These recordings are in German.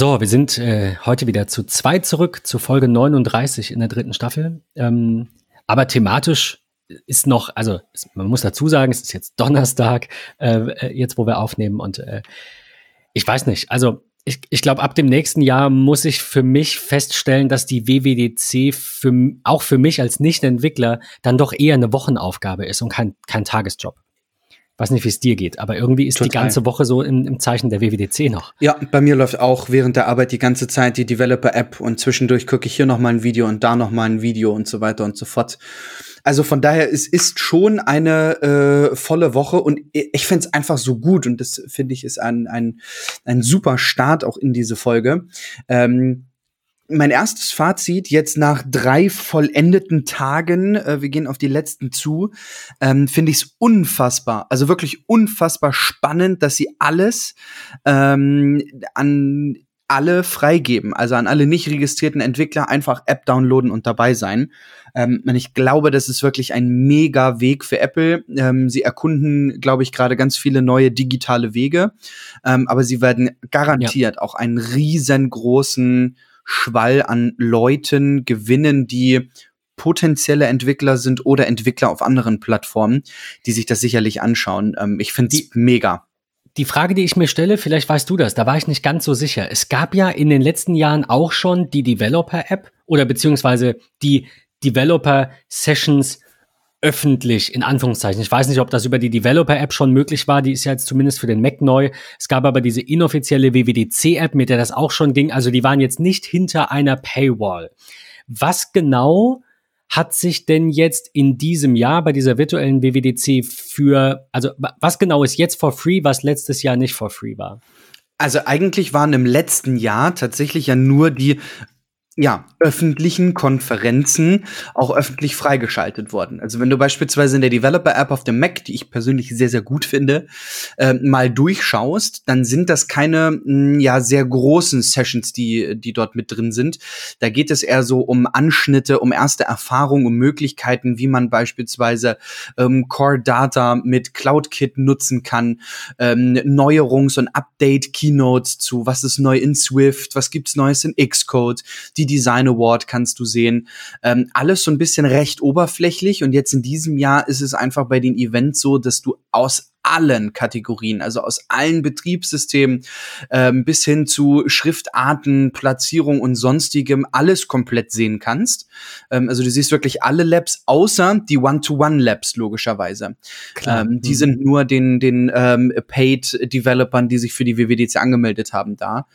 So, wir sind äh, heute wieder zu zweit zurück, zu Folge 39 in der dritten Staffel. Ähm, aber thematisch ist noch, also man muss dazu sagen, es ist jetzt Donnerstag, äh, äh, jetzt wo wir aufnehmen und äh, ich weiß nicht, also ich, ich glaube, ab dem nächsten Jahr muss ich für mich feststellen, dass die WWDC für, auch für mich als Nicht-Entwickler dann doch eher eine Wochenaufgabe ist und kein, kein Tagesjob weiß nicht, wie es dir geht, aber irgendwie ist Total. die ganze Woche so im, im, Zeichen der WWDC noch. Ja, bei mir läuft auch während der Arbeit die ganze Zeit die Developer-App und zwischendurch gucke ich hier noch mal ein Video und da noch mal ein Video und so weiter und so fort. Also von daher, es ist schon eine äh, volle Woche und ich finde es einfach so gut und das finde ich ist ein, ein, ein super Start auch in diese Folge. Ähm, mein erstes Fazit jetzt nach drei vollendeten Tagen, äh, wir gehen auf die letzten zu, ähm, finde ich es unfassbar, also wirklich unfassbar spannend, dass sie alles ähm, an alle freigeben, also an alle nicht registrierten Entwickler einfach App downloaden und dabei sein. Ähm, und ich glaube, das ist wirklich ein mega Weg für Apple. Ähm, sie erkunden, glaube ich, gerade ganz viele neue digitale Wege, ähm, aber sie werden garantiert ja. auch einen riesengroßen Schwall an Leuten gewinnen, die potenzielle Entwickler sind oder Entwickler auf anderen Plattformen, die sich das sicherlich anschauen. Ähm, ich finde es mega. Die Frage, die ich mir stelle, vielleicht weißt du das, da war ich nicht ganz so sicher. Es gab ja in den letzten Jahren auch schon die Developer-App oder beziehungsweise die Developer-Sessions öffentlich, in Anführungszeichen. Ich weiß nicht, ob das über die Developer-App schon möglich war. Die ist ja jetzt zumindest für den Mac neu. Es gab aber diese inoffizielle WWDC-App, mit der das auch schon ging. Also die waren jetzt nicht hinter einer Paywall. Was genau hat sich denn jetzt in diesem Jahr bei dieser virtuellen WWDC für, also was genau ist jetzt for free, was letztes Jahr nicht for free war? Also eigentlich waren im letzten Jahr tatsächlich ja nur die ja, öffentlichen Konferenzen auch öffentlich freigeschaltet worden. Also wenn du beispielsweise in der Developer-App auf dem Mac, die ich persönlich sehr, sehr gut finde, äh, mal durchschaust, dann sind das keine mh, hm, ja sehr großen Sessions, die, die dort mit drin sind. Da geht es eher so um Anschnitte, um erste Erfahrungen, um Möglichkeiten, wie man beispielsweise ähm, Core Data mit CloudKit nutzen kann, ähm, Neuerungs- und Update-Keynotes zu, was ist neu in Swift, was gibt's Neues in Xcode, die Design Award kannst du sehen. Ähm, alles so ein bisschen recht oberflächlich und jetzt in diesem Jahr ist es einfach bei den Events so, dass du aus allen Kategorien, also aus allen Betriebssystemen ähm, bis hin zu Schriftarten, Platzierung und sonstigem alles komplett sehen kannst. Ähm, also du siehst wirklich alle Labs, außer die One-to-One-Labs logischerweise. Ähm, die mhm. sind nur den, den ähm, Paid-Developern, die sich für die WWDC angemeldet haben, da.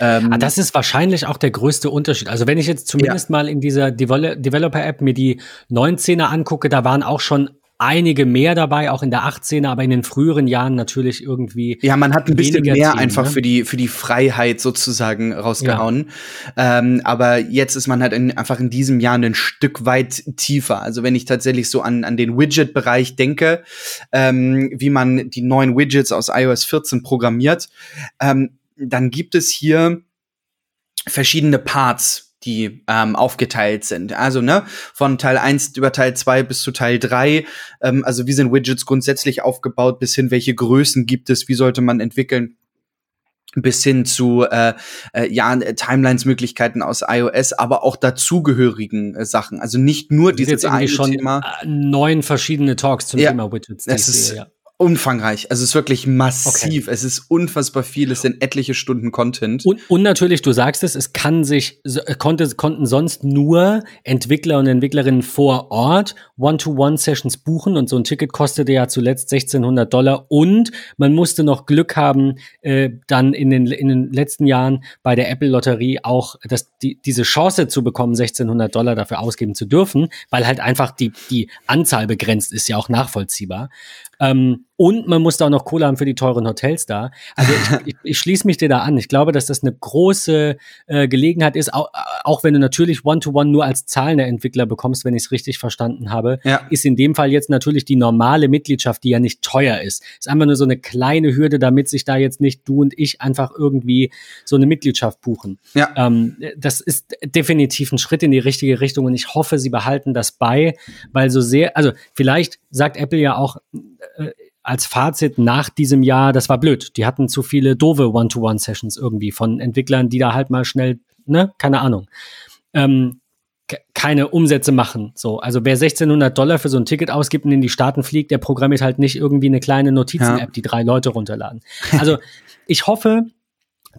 Ähm, ah, das ist wahrscheinlich auch der größte Unterschied. Also wenn ich jetzt zumindest ja. mal in dieser Developer-App mir die 19er angucke, da waren auch schon einige mehr dabei, auch in der 18er, aber in den früheren Jahren natürlich irgendwie. Ja, man hat ein bisschen mehr Team, einfach ne? für die für die Freiheit sozusagen rausgehauen. Ja. Ähm, aber jetzt ist man halt in, einfach in diesem Jahr ein Stück weit tiefer. Also wenn ich tatsächlich so an an den Widget-Bereich denke, ähm, wie man die neuen Widgets aus iOS 14 programmiert, ähm, dann gibt es hier verschiedene Parts die ähm, aufgeteilt sind. Also, ne, von Teil 1 über Teil 2 bis zu Teil 3. Ähm, also, wie sind Widgets grundsätzlich aufgebaut, bis hin, welche Größen gibt es, wie sollte man entwickeln bis hin zu äh, äh, ja Timelines-Möglichkeiten aus iOS, aber auch dazugehörigen äh, Sachen. Also nicht nur dieses eine schon Thema. Äh, neun verschiedene Talks zum ja, Thema Widgets. Das ist, ja umfangreich. Also es ist wirklich massiv. Okay. Es ist unfassbar viel. Es sind etliche Stunden Content. Und, und natürlich, du sagst es, es kann sich, äh, konnte, konnten sonst nur Entwickler und Entwicklerinnen vor Ort One-to-One-Sessions buchen und so ein Ticket kostete ja zuletzt 1600 Dollar und man musste noch Glück haben, äh, dann in den, in den letzten Jahren bei der Apple-Lotterie auch das, die, diese Chance zu bekommen, 1600 Dollar dafür ausgeben zu dürfen, weil halt einfach die, die Anzahl begrenzt ist, ja auch nachvollziehbar. Ähm, und man muss da auch noch Kohle haben für die teuren Hotels da. Also ich, ich, ich schließe mich dir da an. Ich glaube, dass das eine große äh, Gelegenheit ist, auch, auch wenn du natürlich One-to-One -one nur als zahlender Entwickler bekommst, wenn ich es richtig verstanden habe, ja. ist in dem Fall jetzt natürlich die normale Mitgliedschaft, die ja nicht teuer ist. Ist einfach nur so eine kleine Hürde, damit sich da jetzt nicht du und ich einfach irgendwie so eine Mitgliedschaft buchen. Ja. Ähm, das ist definitiv ein Schritt in die richtige Richtung und ich hoffe, sie behalten das bei, weil so sehr, also vielleicht sagt Apple ja auch, äh, als Fazit nach diesem Jahr, das war blöd. Die hatten zu viele doofe One-to-One-Sessions irgendwie von Entwicklern, die da halt mal schnell, ne, keine Ahnung, ähm, keine Umsätze machen. So, also wer 1600 Dollar für so ein Ticket ausgibt und in die Staaten fliegt, der programmiert halt nicht irgendwie eine kleine Notizen-App, ja. die drei Leute runterladen. Also ich hoffe,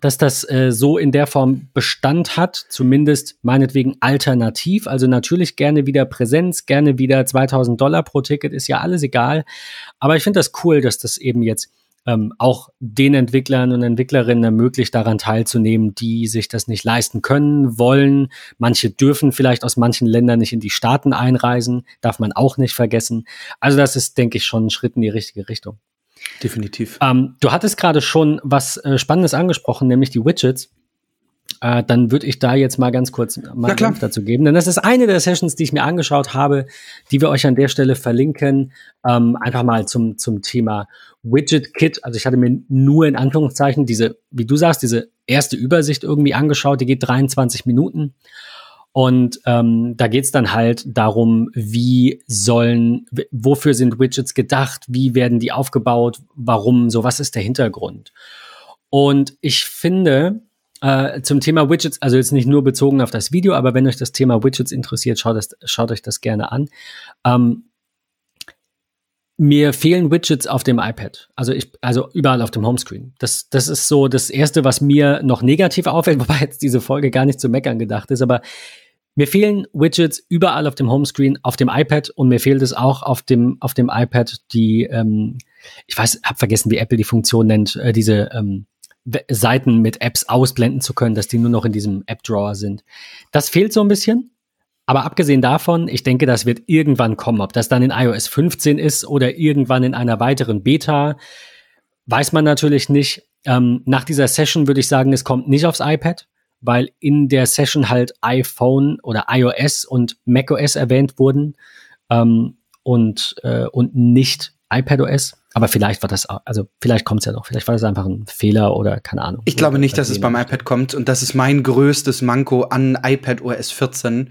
dass das äh, so in der Form Bestand hat, zumindest meinetwegen alternativ. Also natürlich gerne wieder Präsenz, gerne wieder 2000 Dollar pro Ticket, ist ja alles egal. Aber ich finde das cool, dass das eben jetzt ähm, auch den Entwicklern und Entwicklerinnen ermöglicht, daran teilzunehmen, die sich das nicht leisten können, wollen. Manche dürfen vielleicht aus manchen Ländern nicht in die Staaten einreisen, darf man auch nicht vergessen. Also das ist, denke ich, schon ein Schritt in die richtige Richtung. Definitiv. Ähm, du hattest gerade schon was äh, Spannendes angesprochen, nämlich die Widgets. Äh, dann würde ich da jetzt mal ganz kurz mal dazu geben. Denn das ist eine der Sessions, die ich mir angeschaut habe, die wir euch an der Stelle verlinken. Ähm, einfach mal zum, zum Thema Widget Kit. Also ich hatte mir nur in Anführungszeichen diese, wie du sagst, diese erste Übersicht irgendwie angeschaut. Die geht 23 Minuten. Und ähm, da geht's dann halt darum, wie sollen, wofür sind Widgets gedacht, wie werden die aufgebaut, warum, so was ist der Hintergrund. Und ich finde, äh, zum Thema Widgets, also jetzt nicht nur bezogen auf das Video, aber wenn euch das Thema Widgets interessiert, schaut, das, schaut euch das gerne an. Ähm, mir fehlen Widgets auf dem iPad. Also ich, also überall auf dem Homescreen. Das, das ist so das erste, was mir noch negativ auffällt, wobei jetzt diese Folge gar nicht zu meckern gedacht ist, aber mir fehlen Widgets überall auf dem Homescreen, auf dem iPad und mir fehlt es auch auf dem, auf dem iPad die, ähm, ich weiß, hab vergessen, wie Apple die Funktion nennt, äh, diese ähm, Seiten mit Apps ausblenden zu können, dass die nur noch in diesem App-Drawer sind. Das fehlt so ein bisschen. Aber abgesehen davon, ich denke, das wird irgendwann kommen. Ob das dann in iOS 15 ist oder irgendwann in einer weiteren Beta, weiß man natürlich nicht. Ähm, nach dieser Session würde ich sagen, es kommt nicht aufs iPad, weil in der Session halt iPhone oder iOS und macOS erwähnt wurden ähm, und, äh, und nicht iPadOS. Aber vielleicht war das, also vielleicht kommt es ja noch, vielleicht war das einfach ein Fehler oder keine Ahnung. Ich glaube nicht, dass es beim iPad kommt und das ist mein größtes Manko an iPad OS 14.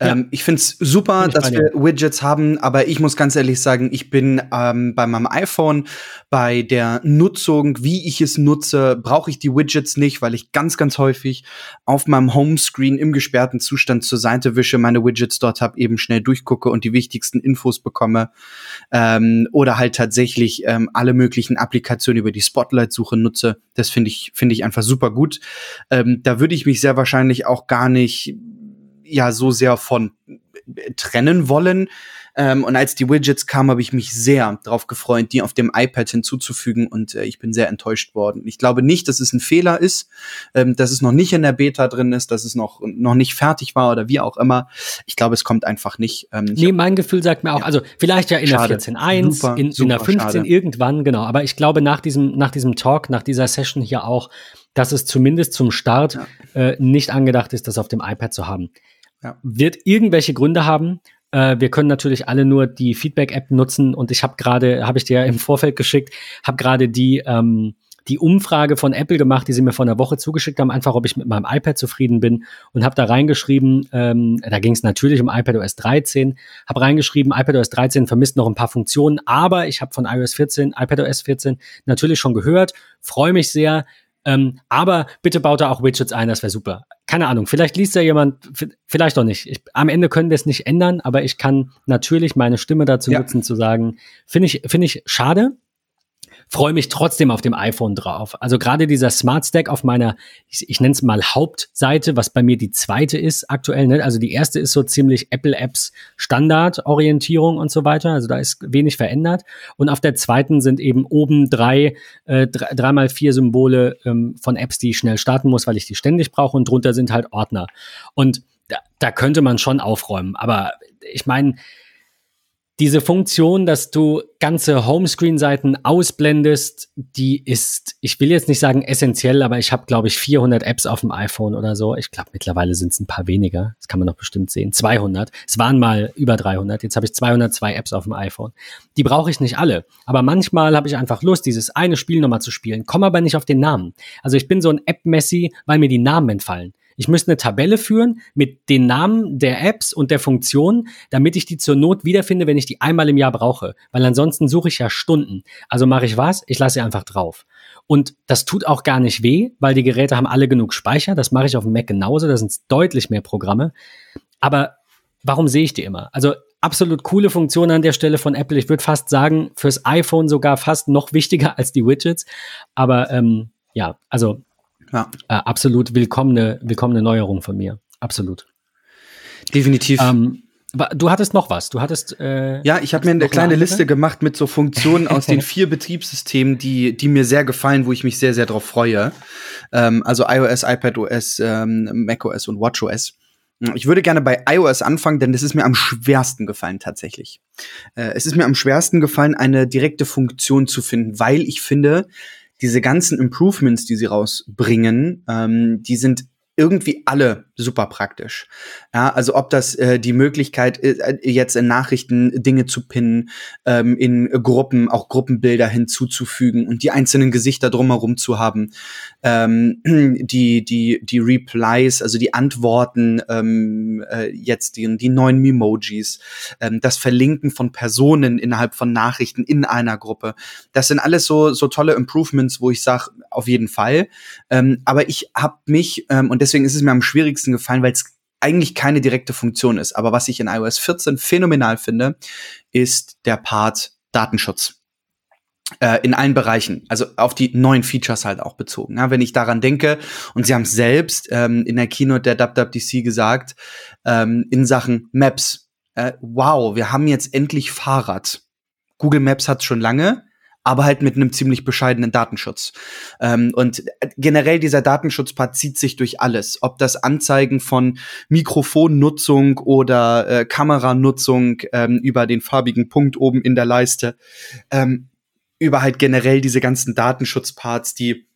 Ja. Ähm, ich finde es super, find dass wir Widgets haben, aber ich muss ganz ehrlich sagen, ich bin ähm, bei meinem iPhone bei der Nutzung, wie ich es nutze, brauche ich die Widgets nicht, weil ich ganz, ganz häufig auf meinem Homescreen im gesperrten Zustand zur Seite wische, meine Widgets dort habe, eben schnell durchgucke und die wichtigsten Infos bekomme. Ähm, oder halt tatsächlich ähm, alle möglichen Applikationen über die Spotlight-Suche nutze. Das finde ich, finde ich einfach super gut. Ähm, da würde ich mich sehr wahrscheinlich auch gar nicht ja so sehr von trennen wollen. Ähm, und als die Widgets kamen, habe ich mich sehr darauf gefreut, die auf dem iPad hinzuzufügen und äh, ich bin sehr enttäuscht worden. Ich glaube nicht, dass es ein Fehler ist, ähm, dass es noch nicht in der Beta drin ist, dass es noch, noch nicht fertig war oder wie auch immer. Ich glaube, es kommt einfach nicht. Ähm, nee, mein Gefühl sagt mir auch, ja. also vielleicht ja in schade. der 14.1, in, in der 15 schade. irgendwann, genau. Aber ich glaube, nach diesem, nach diesem Talk, nach dieser Session hier auch, dass es zumindest zum Start ja. äh, nicht angedacht ist, das auf dem iPad zu haben. Ja. Wird irgendwelche Gründe haben. Äh, wir können natürlich alle nur die Feedback-App nutzen. Und ich habe gerade, habe ich dir im Vorfeld geschickt, habe gerade die ähm, die Umfrage von Apple gemacht, die sie mir vor einer Woche zugeschickt haben, einfach ob ich mit meinem iPad zufrieden bin. Und habe da reingeschrieben, ähm, da ging es natürlich um iPadOS 13, habe reingeschrieben, iPadOS 13 vermisst noch ein paar Funktionen, aber ich habe von iOS 14, iPadOS 14 natürlich schon gehört, freue mich sehr, ähm, aber bitte baut da auch Widgets ein, das wäre super. Keine Ahnung, vielleicht liest ja jemand, vielleicht auch nicht. Ich, am Ende können wir es nicht ändern, aber ich kann natürlich meine Stimme dazu ja. nutzen, zu sagen, finde ich, finde ich schade, freue mich trotzdem auf dem iPhone drauf. Also gerade dieser Smart Stack auf meiner, ich, ich nenne es mal Hauptseite, was bei mir die zweite ist aktuell. Ne? Also die erste ist so ziemlich Apple Apps Standardorientierung und so weiter. Also da ist wenig verändert. Und auf der zweiten sind eben oben drei, äh, drei, dreimal vier Symbole ähm, von Apps, die ich schnell starten muss, weil ich die ständig brauche. Und drunter sind halt Ordner. Und da, da könnte man schon aufräumen. Aber ich meine, diese Funktion, dass du ganze Homescreen-Seiten ausblendest, die ist, ich will jetzt nicht sagen essentiell, aber ich habe, glaube ich, 400 Apps auf dem iPhone oder so. Ich glaube, mittlerweile sind es ein paar weniger. Das kann man doch bestimmt sehen. 200. Es waren mal über 300. Jetzt habe ich 202 Apps auf dem iPhone. Die brauche ich nicht alle. Aber manchmal habe ich einfach Lust, dieses eine Spiel nochmal zu spielen, komme aber nicht auf den Namen. Also ich bin so ein App-Messi, weil mir die Namen entfallen. Ich müsste eine Tabelle führen mit den Namen der Apps und der Funktionen, damit ich die zur Not wiederfinde, wenn ich die einmal im Jahr brauche. Weil ansonsten suche ich ja Stunden. Also mache ich was? Ich lasse sie einfach drauf. Und das tut auch gar nicht weh, weil die Geräte haben alle genug Speicher. Das mache ich auf dem Mac genauso. Da sind deutlich mehr Programme. Aber warum sehe ich die immer? Also absolut coole Funktion an der Stelle von Apple. Ich würde fast sagen, fürs iPhone sogar fast noch wichtiger als die Widgets. Aber ähm, ja, also ja. Äh, absolut willkommene, willkommene Neuerung von mir. Absolut. Definitiv. Ähm, Du hattest noch was. Du hattest. Äh, ja, ich habe mir eine kleine eine Liste gemacht mit so Funktionen aus den vier Betriebssystemen, die, die mir sehr gefallen, wo ich mich sehr, sehr drauf freue. Ähm, also iOS, iPadOS, ähm, macOS und WatchOS. Ich würde gerne bei iOS anfangen, denn das ist mir am schwersten gefallen tatsächlich. Äh, es ist mir am schwersten gefallen, eine direkte Funktion zu finden, weil ich finde, diese ganzen Improvements, die sie rausbringen, ähm, die sind irgendwie alle super praktisch. Ja, also ob das äh, die Möglichkeit ist, äh, jetzt in Nachrichten Dinge zu pinnen, ähm, in Gruppen auch Gruppenbilder hinzuzufügen und die einzelnen Gesichter drumherum zu haben, ähm, die die die Replies, also die Antworten, ähm, äh, jetzt die, die neuen Memojis, ähm, das Verlinken von Personen innerhalb von Nachrichten in einer Gruppe. Das sind alles so so tolle Improvements, wo ich sage, auf jeden Fall. Ähm, aber ich habe mich ähm, und deswegen ist es mir am schwierigsten gefallen, weil es eigentlich keine direkte Funktion ist. Aber was ich in iOS 14 phänomenal finde, ist der Part Datenschutz. Äh, in allen Bereichen, also auf die neuen Features halt auch bezogen. Ja, wenn ich daran denke, und sie haben selbst ähm, in der Keynote der WWDC gesagt, ähm, in Sachen Maps, äh, wow, wir haben jetzt endlich Fahrrad. Google Maps hat schon lange, aber halt mit einem ziemlich bescheidenen Datenschutz. Ähm, und generell dieser Datenschutzpart zieht sich durch alles, ob das Anzeigen von Mikrofonnutzung oder äh, Kameranutzung ähm, über den farbigen Punkt oben in der Leiste, ähm, über halt generell diese ganzen Datenschutzparts, die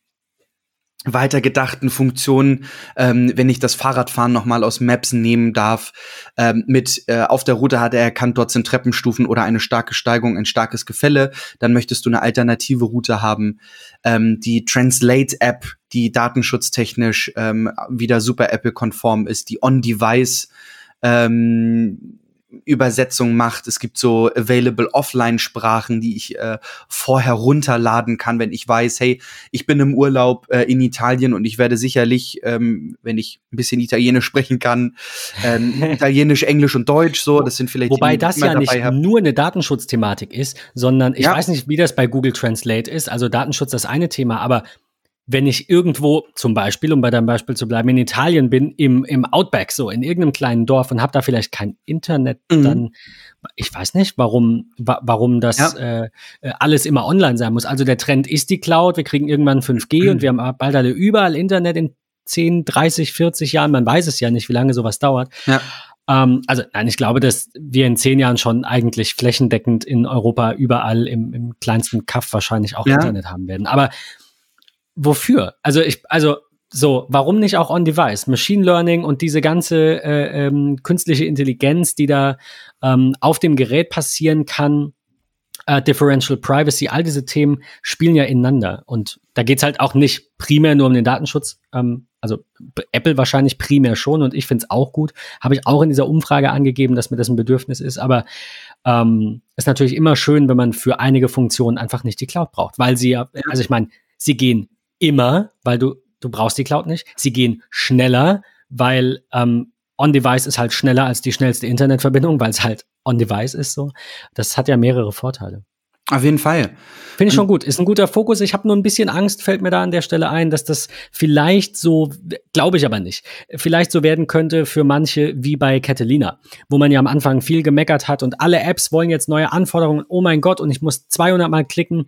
weitergedachten Funktionen, ähm, wenn ich das Fahrradfahren nochmal aus Maps nehmen darf. Ähm, mit äh, auf der Route hat er erkannt, dort sind Treppenstufen oder eine starke Steigung, ein starkes Gefälle. Dann möchtest du eine alternative Route haben. Ähm, die Translate-App, die datenschutztechnisch ähm, wieder super Apple-konform ist, die On-Device ähm, Übersetzung macht. Es gibt so available Offline-Sprachen, die ich äh, vorher runterladen kann, wenn ich weiß, hey, ich bin im Urlaub äh, in Italien und ich werde sicherlich, ähm, wenn ich ein bisschen Italienisch sprechen kann, ähm, Italienisch, Englisch und Deutsch so, das sind vielleicht Wobei das ja nicht hab. nur eine Datenschutzthematik ist, sondern ich ja. weiß nicht, wie das bei Google Translate ist. Also Datenschutz das eine Thema, aber wenn ich irgendwo zum Beispiel, um bei deinem Beispiel zu bleiben, in Italien bin, im, im Outback, so in irgendeinem kleinen Dorf und habe da vielleicht kein Internet, mhm. dann, ich weiß nicht, warum, wa warum das ja. äh, äh alles immer online sein muss. Also der Trend ist die Cloud, wir kriegen irgendwann 5G mhm. und wir haben bald alle überall Internet in 10, 30, 40 Jahren, man weiß es ja nicht, wie lange sowas dauert. Ja. Ähm, also nein, ich glaube, dass wir in zehn Jahren schon eigentlich flächendeckend in Europa überall im, im kleinsten Kaff wahrscheinlich auch ja. Internet haben werden. Aber wofür? Also ich, also so, warum nicht auch on-device? Machine Learning und diese ganze äh, ähm, künstliche Intelligenz, die da ähm, auf dem Gerät passieren kann, äh, Differential Privacy, all diese Themen spielen ja ineinander. Und da geht's halt auch nicht primär nur um den Datenschutz. Ähm, also Apple wahrscheinlich primär schon und ich finde es auch gut. Habe ich auch in dieser Umfrage angegeben, dass mir das ein Bedürfnis ist. Aber ähm, ist natürlich immer schön, wenn man für einige Funktionen einfach nicht die Cloud braucht, weil sie ja, also ich meine, sie gehen immer, weil du, du brauchst die Cloud nicht. Sie gehen schneller, weil ähm, On-Device ist halt schneller als die schnellste Internetverbindung, weil es halt On-Device ist so. Das hat ja mehrere Vorteile. Auf jeden Fall. Finde ich schon gut. Ist ein guter Fokus. Ich habe nur ein bisschen Angst, fällt mir da an der Stelle ein, dass das vielleicht so, glaube ich aber nicht, vielleicht so werden könnte für manche wie bei Catalina, wo man ja am Anfang viel gemeckert hat und alle Apps wollen jetzt neue Anforderungen. Oh mein Gott, und ich muss 200 Mal klicken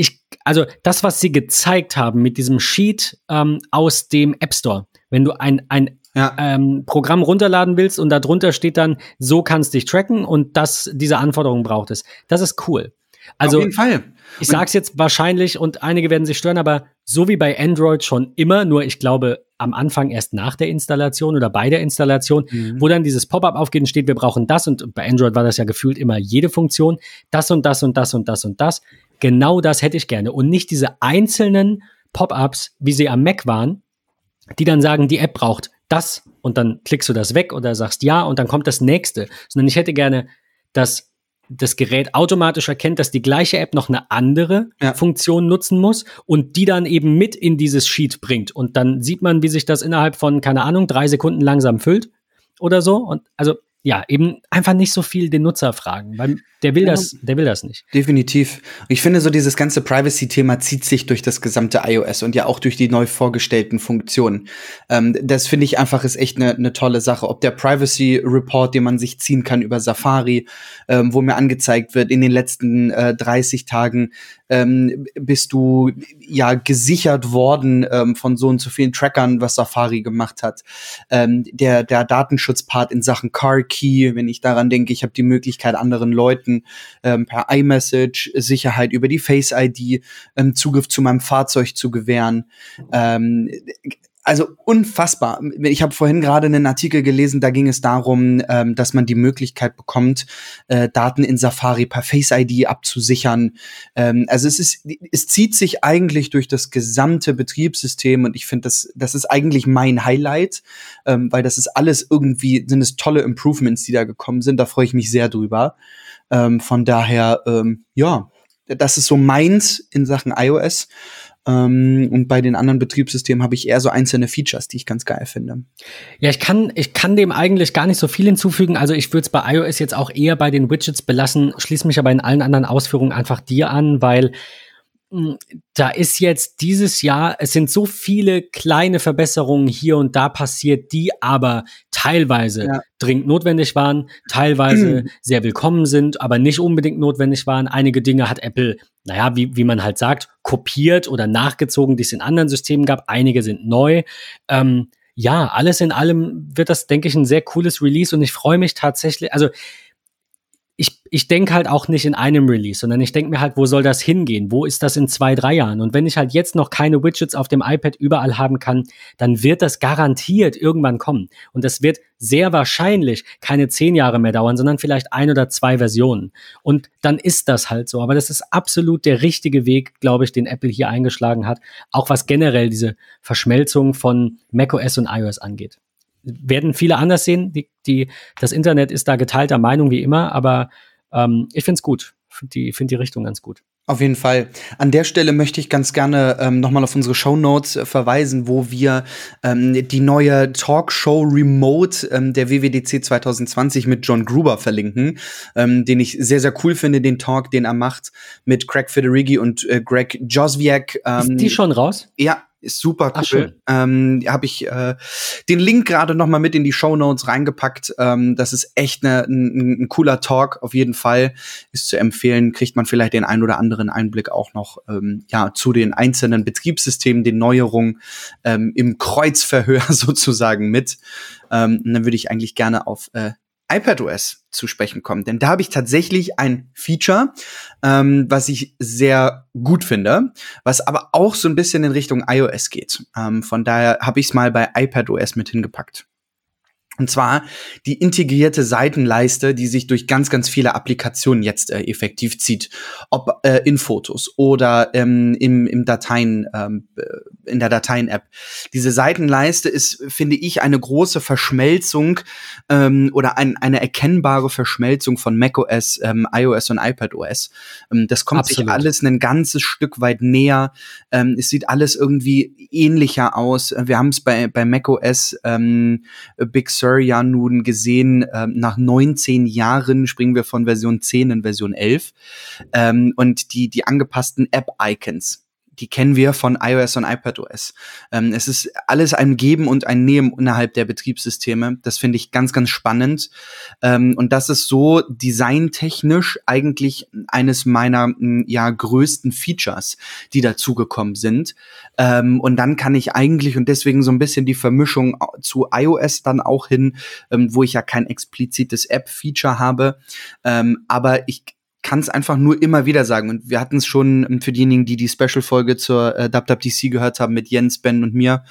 ich, also das, was sie gezeigt haben mit diesem Sheet ähm, aus dem App Store, wenn du ein, ein ja. ähm, Programm runterladen willst und da drunter steht dann, so kannst dich tracken und das, diese Anforderungen braucht es. Das ist cool. Also, Auf jeden Fall. Ich sag's jetzt wahrscheinlich und einige werden sich stören, aber so wie bei Android schon immer, nur ich glaube am Anfang erst nach der Installation oder bei der Installation, mhm. wo dann dieses Pop-up aufgeht und steht, wir brauchen das und bei Android war das ja gefühlt immer jede Funktion, das und das und das und das und das. Genau das hätte ich gerne und nicht diese einzelnen Pop-ups, wie sie am Mac waren, die dann sagen, die App braucht das und dann klickst du das weg oder sagst ja und dann kommt das nächste, sondern ich hätte gerne, dass das Gerät automatisch erkennt, dass die gleiche App noch eine andere ja. Funktion nutzen muss und die dann eben mit in dieses Sheet bringt. Und dann sieht man, wie sich das innerhalb von, keine Ahnung, drei Sekunden langsam füllt oder so. Und also ja, eben einfach nicht so viel den Nutzer fragen, weil der will das, der will das nicht. Definitiv. Ich finde so dieses ganze Privacy-Thema zieht sich durch das gesamte iOS und ja auch durch die neu vorgestellten Funktionen. Ähm, das finde ich einfach ist echt eine ne tolle Sache. Ob der Privacy Report, den man sich ziehen kann über Safari, ähm, wo mir angezeigt wird, in den letzten äh, 30 Tagen ähm, bist du ja gesichert worden ähm, von so und so vielen Trackern, was Safari gemacht hat. Ähm, der, der Datenschutzpart in Sachen Car Key, wenn ich daran denke, ich habe die Möglichkeit, anderen Leuten ähm, per iMessage Sicherheit über die Face ID ähm, Zugriff zu meinem Fahrzeug zu gewähren. Ähm, also unfassbar. Ich habe vorhin gerade einen Artikel gelesen, da ging es darum, ähm, dass man die Möglichkeit bekommt, äh, Daten in Safari per Face ID abzusichern. Ähm, also es ist, es zieht sich eigentlich durch das gesamte Betriebssystem und ich finde, das, das ist eigentlich mein Highlight, ähm, weil das ist alles irgendwie, sind es tolle Improvements, die da gekommen sind. Da freue ich mich sehr drüber. Ähm, von daher, ähm, ja, das ist so meins in Sachen iOS. Ähm, und bei den anderen Betriebssystemen habe ich eher so einzelne Features, die ich ganz geil finde. Ja, ich kann, ich kann dem eigentlich gar nicht so viel hinzufügen. Also ich würde es bei iOS jetzt auch eher bei den Widgets belassen, schließe mich aber in allen anderen Ausführungen einfach dir an, weil da ist jetzt dieses Jahr, es sind so viele kleine Verbesserungen hier und da passiert, die aber teilweise ja. dringend notwendig waren, teilweise sehr willkommen sind, aber nicht unbedingt notwendig waren. Einige Dinge hat Apple, naja, wie, wie man halt sagt, kopiert oder nachgezogen, die es in anderen Systemen gab. Einige sind neu. Ähm, ja, alles in allem wird das, denke ich, ein sehr cooles Release und ich freue mich tatsächlich, also ich, denke halt auch nicht in einem Release, sondern ich denke mir halt, wo soll das hingehen? Wo ist das in zwei, drei Jahren? Und wenn ich halt jetzt noch keine Widgets auf dem iPad überall haben kann, dann wird das garantiert irgendwann kommen. Und das wird sehr wahrscheinlich keine zehn Jahre mehr dauern, sondern vielleicht ein oder zwei Versionen. Und dann ist das halt so. Aber das ist absolut der richtige Weg, glaube ich, den Apple hier eingeschlagen hat. Auch was generell diese Verschmelzung von macOS und iOS angeht werden viele anders sehen. Die, die, das Internet ist da geteilter Meinung wie immer, aber ähm, ich finde es gut. Finde die, find die Richtung ganz gut. Auf jeden Fall. An der Stelle möchte ich ganz gerne ähm, nochmal auf unsere Show Notes äh, verweisen, wo wir ähm, die neue Talkshow Remote ähm, der WWDC 2020 mit John Gruber verlinken, ähm, den ich sehr, sehr cool finde, den Talk, den er macht mit Craig Federighi und äh, Greg Joswiak. Ähm, ist die schon raus? Ja, ist super cool. Ähm, Habe ich äh, den Link gerade noch mal mit in die Show Notes reingepackt. Ähm, das ist echt ne, ein, ein cooler Talk auf jeden Fall. Ist zu empfehlen. Kriegt man vielleicht den ein oder anderen Einblick auch noch ähm, ja zu den einzelnen Betriebssystemen, den Neuerungen ähm, im Kreuzverhör sozusagen mit. Ähm, und dann würde ich eigentlich gerne auf äh, iPadOS zu sprechen kommen. Denn da habe ich tatsächlich ein Feature, ähm, was ich sehr gut finde, was aber auch so ein bisschen in Richtung iOS geht. Ähm, von daher habe ich es mal bei iPadOS mit hingepackt. Und zwar die integrierte Seitenleiste, die sich durch ganz, ganz viele Applikationen jetzt äh, effektiv zieht. Ob äh, in Fotos oder ähm, im, im Dateien, ähm, äh, in der Dateien-App. Diese Seitenleiste ist, finde ich, eine große Verschmelzung ähm, oder ein, eine erkennbare Verschmelzung von macOS, ähm, iOS und iPadOS. Ähm, das kommt Absolut. sich alles ein ganzes Stück weit näher. Ähm, es sieht alles irgendwie ähnlicher aus. Wir haben es bei, bei macOS ähm, Big Sur Sur ja nun gesehen, ähm, nach 19 Jahren springen wir von Version 10 in Version 11. Ähm, und die, die angepassten App-Icons, die kennen wir von iOS und iPadOS. Ähm, es ist alles ein Geben und ein Nehmen innerhalb der Betriebssysteme. Das finde ich ganz, ganz spannend. Ähm, und das ist so designtechnisch eigentlich eines meiner ja größten Features, die dazugekommen sind. Ähm, und dann kann ich eigentlich und deswegen so ein bisschen die Vermischung zu iOS dann auch hin, ähm, wo ich ja kein explizites App-Feature habe. Ähm, aber ich kann es einfach nur immer wieder sagen. Und wir hatten es schon ähm, für diejenigen, die die Special-Folge zur äh, WWDC gehört haben mit Jens, Ben und mir,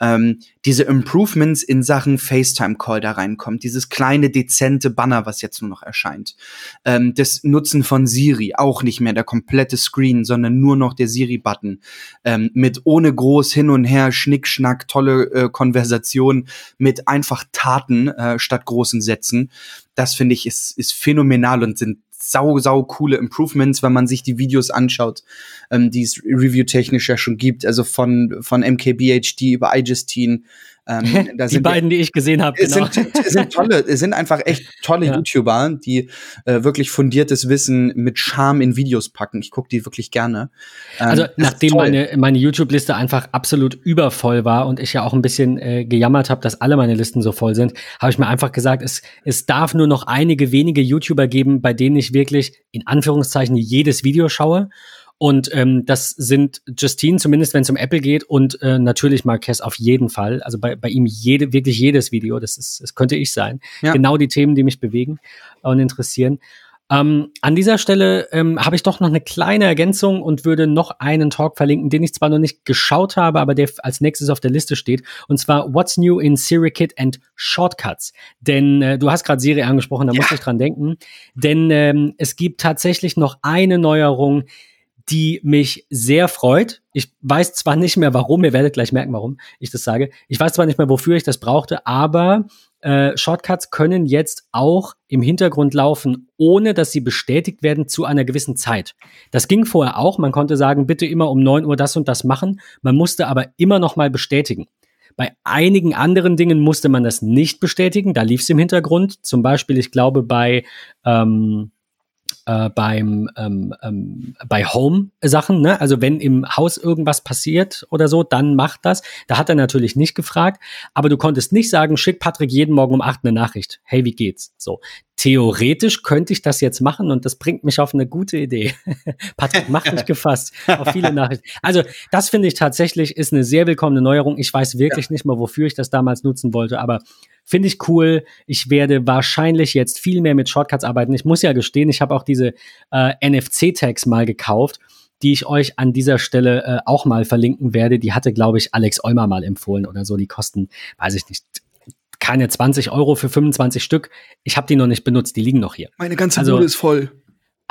ähm, diese Improvements in Sachen FaceTime-Call da reinkommt, dieses kleine, dezente Banner, was jetzt nur noch erscheint. Ähm, das Nutzen von Siri, auch nicht mehr der komplette Screen, sondern nur noch der Siri-Button. Ähm, mit ohne groß hin und her, Schnickschnack, tolle äh, Konversation, mit einfach Taten äh, statt großen Sätzen. Das finde ich ist, ist phänomenal und sind sau, sau coole Improvements, wenn man sich die Videos anschaut, ähm, die es review-technisch ja schon gibt, also von, von MKBHD über iJustine, ähm, die beiden, die ich gesehen habe. Genau. Sind, sind tolle, sind einfach echt tolle ja. YouTuber, die äh, wirklich fundiertes Wissen mit Charme in Videos packen. Ich gucke die wirklich gerne. Ähm, also nachdem meine, meine YouTube-Liste einfach absolut übervoll war und ich ja auch ein bisschen äh, gejammert habe, dass alle meine Listen so voll sind, habe ich mir einfach gesagt, es, es darf nur noch einige wenige YouTuber geben, bei denen ich wirklich in Anführungszeichen jedes Video schaue. Und ähm, das sind Justine, zumindest wenn es um Apple geht, und äh, natürlich Marquez auf jeden Fall. Also bei, bei ihm jede, wirklich jedes Video, das ist, das könnte ich sein. Ja. Genau die Themen, die mich bewegen und interessieren. Ähm, an dieser Stelle ähm, habe ich doch noch eine kleine Ergänzung und würde noch einen Talk verlinken, den ich zwar noch nicht geschaut habe, aber der als nächstes auf der Liste steht. Und zwar What's New in SiriKit and Shortcuts. Denn äh, du hast gerade Siri angesprochen, da ja. muss ich dran denken. Denn ähm, es gibt tatsächlich noch eine Neuerung, die mich sehr freut. Ich weiß zwar nicht mehr warum, ihr werdet gleich merken, warum ich das sage. Ich weiß zwar nicht mehr, wofür ich das brauchte, aber äh, Shortcuts können jetzt auch im Hintergrund laufen, ohne dass sie bestätigt werden zu einer gewissen Zeit. Das ging vorher auch. Man konnte sagen, bitte immer um neun Uhr das und das machen. Man musste aber immer noch mal bestätigen. Bei einigen anderen Dingen musste man das nicht bestätigen. Da lief es im Hintergrund. Zum Beispiel, ich glaube, bei ähm, äh, beim ähm, ähm, bei Home-Sachen, ne? Also wenn im Haus irgendwas passiert oder so, dann macht das. Da hat er natürlich nicht gefragt, aber du konntest nicht sagen, schick Patrick jeden Morgen um acht eine Nachricht. Hey, wie geht's? So theoretisch könnte ich das jetzt machen und das bringt mich auf eine gute Idee. Patrick, mach dich gefasst auf viele Nachrichten. Also, das finde ich tatsächlich ist eine sehr willkommene Neuerung. Ich weiß wirklich ja. nicht mal, wofür ich das damals nutzen wollte, aber finde ich cool. Ich werde wahrscheinlich jetzt viel mehr mit Shortcuts arbeiten. Ich muss ja gestehen, ich habe auch diese äh, NFC-Tags mal gekauft die ich euch an dieser Stelle äh, auch mal verlinken werde. Die hatte, glaube ich, Alex Eumer mal empfohlen oder so. Die kosten, weiß ich nicht, keine 20 Euro für 25 Stück. Ich habe die noch nicht benutzt, die liegen noch hier. Meine ganze also, Bude ist voll.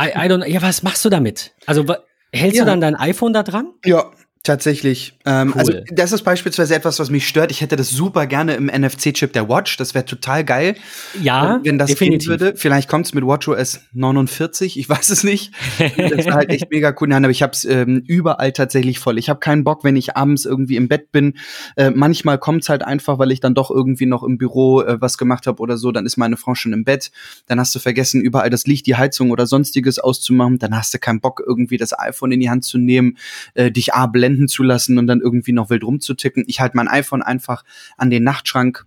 I, I don't, ja, was machst du damit? Also hältst ja. du dann dein iPhone da dran? Ja, Tatsächlich. Ähm, also cool. Also das ist beispielsweise etwas, was mich stört. Ich hätte das super gerne im NFC-Chip der Watch. Das wäre total geil. Ja, wenn das definitiv. gehen würde. Vielleicht kommt es mit WatchOS 49. Ich weiß es nicht. das wäre halt echt mega cool. Nein, aber ich habe es ähm, überall tatsächlich voll. Ich habe keinen Bock, wenn ich abends irgendwie im Bett bin. Äh, manchmal kommt es halt einfach, weil ich dann doch irgendwie noch im Büro äh, was gemacht habe oder so. Dann ist meine Frau schon im Bett. Dann hast du vergessen, überall das Licht, die Heizung oder sonstiges auszumachen. Dann hast du keinen Bock, irgendwie das iPhone in die Hand zu nehmen, äh, dich A blenden zu lassen und dann irgendwie noch wild rumzuticken. Ich halte mein iPhone einfach an den Nachtschrank.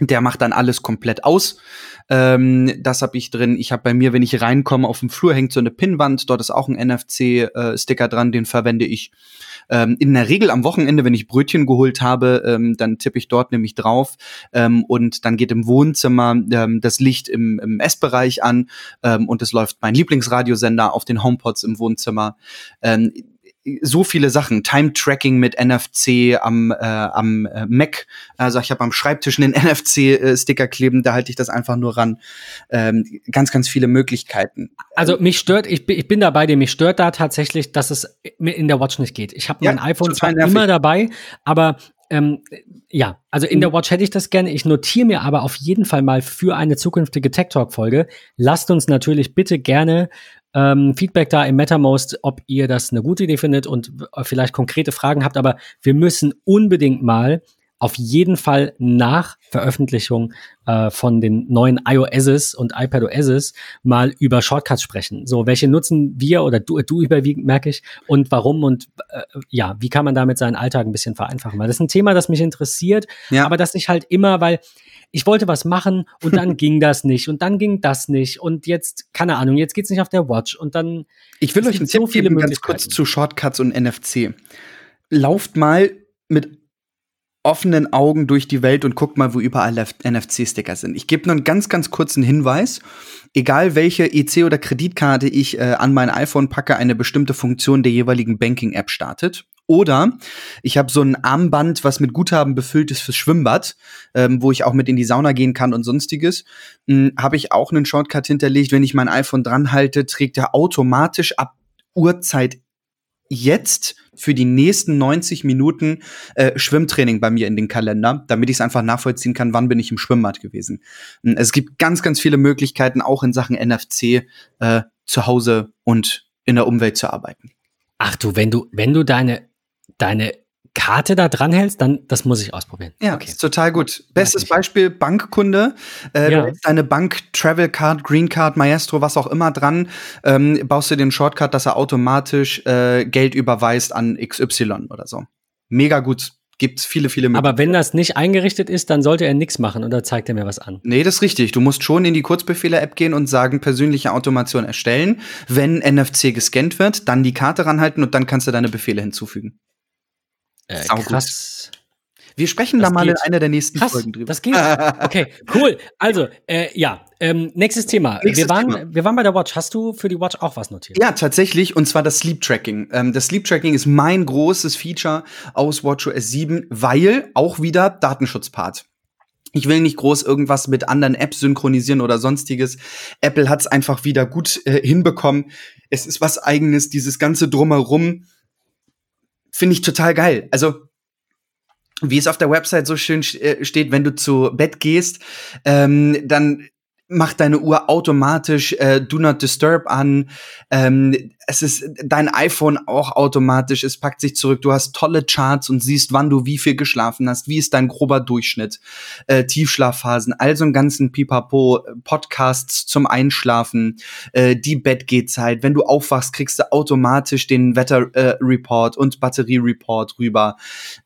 Der macht dann alles komplett aus. Ähm, das habe ich drin. Ich habe bei mir, wenn ich reinkomme, auf dem Flur hängt so eine Pinnwand. Dort ist auch ein NFC-Sticker äh, dran, den verwende ich. Ähm, in der Regel am Wochenende, wenn ich Brötchen geholt habe, ähm, dann tippe ich dort nämlich drauf ähm, und dann geht im Wohnzimmer ähm, das Licht im, im Essbereich an ähm, und es läuft mein Lieblingsradiosender auf den HomePods im Wohnzimmer. So viele Sachen. Time-Tracking mit NFC am, äh, am äh, Mac. Also ich habe am Schreibtisch einen NFC-Sticker kleben, da halte ich das einfach nur ran. Ähm, ganz, ganz viele Möglichkeiten. Also mich stört, ich, ich bin da bei dir, mich stört da tatsächlich, dass es in der Watch nicht geht. Ich habe mein ja, iPhone zwar nervig. immer dabei, aber ähm, ja, also in der Watch hätte ich das gerne. Ich notiere mir aber auf jeden Fall mal für eine zukünftige Tech Talk Folge. Lasst uns natürlich bitte gerne ähm, Feedback da im MetaMost, ob ihr das eine gute Idee findet und vielleicht konkrete Fragen habt. Aber wir müssen unbedingt mal auf jeden Fall nach Veröffentlichung äh, von den neuen iOSs und iPadOSs mal über Shortcuts sprechen. So, welche nutzen wir oder du, du überwiegend, merke ich, und warum und äh, ja, wie kann man damit seinen Alltag ein bisschen vereinfachen? Weil das ist ein Thema, das mich interessiert, ja. aber das ich halt immer, weil ich wollte was machen und dann ging das nicht und dann ging das nicht und jetzt, keine Ahnung, jetzt geht's nicht auf der Watch und dann. Ich will euch einen so Tipp geben, ganz kurz zu Shortcuts und NFC. Lauft mal mit offenen Augen durch die Welt und guckt mal, wo überall NFC-Sticker sind. Ich gebe nur einen ganz, ganz kurzen Hinweis. Egal welche EC oder Kreditkarte ich äh, an mein iPhone packe, eine bestimmte Funktion der jeweiligen Banking-App startet. Oder ich habe so ein Armband, was mit Guthaben befüllt ist fürs Schwimmbad, ähm, wo ich auch mit in die Sauna gehen kann und sonstiges. Hm, habe ich auch einen Shortcut hinterlegt. Wenn ich mein iPhone dran halte, trägt er automatisch ab Uhrzeit jetzt für die nächsten 90 Minuten äh, Schwimmtraining bei mir in den Kalender, damit ich es einfach nachvollziehen kann, wann bin ich im Schwimmbad gewesen. Hm, es gibt ganz, ganz viele Möglichkeiten, auch in Sachen NFC äh, zu Hause und in der Umwelt zu arbeiten. Ach du, wenn du, wenn du deine deine Karte da dranhältst, dann das muss ich ausprobieren. Ja, okay. ist total gut. Bestes Beispiel Bankkunde. Äh, ja. deine Bank Travel Card, Green Card, Maestro, was auch immer dran, ähm, baust du den Shortcut, dass er automatisch äh, Geld überweist an XY oder so. Mega gut. Gibt viele, viele Möglichkeiten. Aber wenn das nicht eingerichtet ist, dann sollte er nichts machen oder zeigt er mir was an? Nee, das ist richtig. Du musst schon in die Kurzbefehle-App gehen und sagen, persönliche Automation erstellen. Wenn NFC gescannt wird, dann die Karte ranhalten und dann kannst du deine Befehle hinzufügen. Äh, krass. Wir sprechen das da mal geht. in einer der nächsten krass, Folgen drüber. Das geht. Okay, cool. Also, äh, ja, ähm, nächstes Thema. Nächstes wir, waren, Thema. wir waren bei der Watch. Hast du für die Watch auch was notiert? Ja, tatsächlich. Und zwar das Sleep Tracking. Ähm, das Sleep Tracking ist mein großes Feature aus WatchOS 7, weil auch wieder Datenschutzpart. Ich will nicht groß irgendwas mit anderen Apps synchronisieren oder sonstiges. Apple hat es einfach wieder gut äh, hinbekommen. Es ist was eigenes, dieses ganze drumherum finde ich total geil. Also wie es auf der Website so schön äh, steht, wenn du zu Bett gehst, ähm, dann macht deine Uhr automatisch äh, Do Not Disturb an. Ähm, es ist dein iPhone auch automatisch, es packt sich zurück. Du hast tolle Charts und siehst, wann du wie viel geschlafen hast, wie ist dein grober Durchschnitt, äh, Tiefschlafphasen, also einen ganzen Pipapo, Podcasts zum Einschlafen, äh, die Bettgehzeit. Wenn du aufwachst, kriegst du automatisch den Wetterreport äh, und Batteriereport rüber.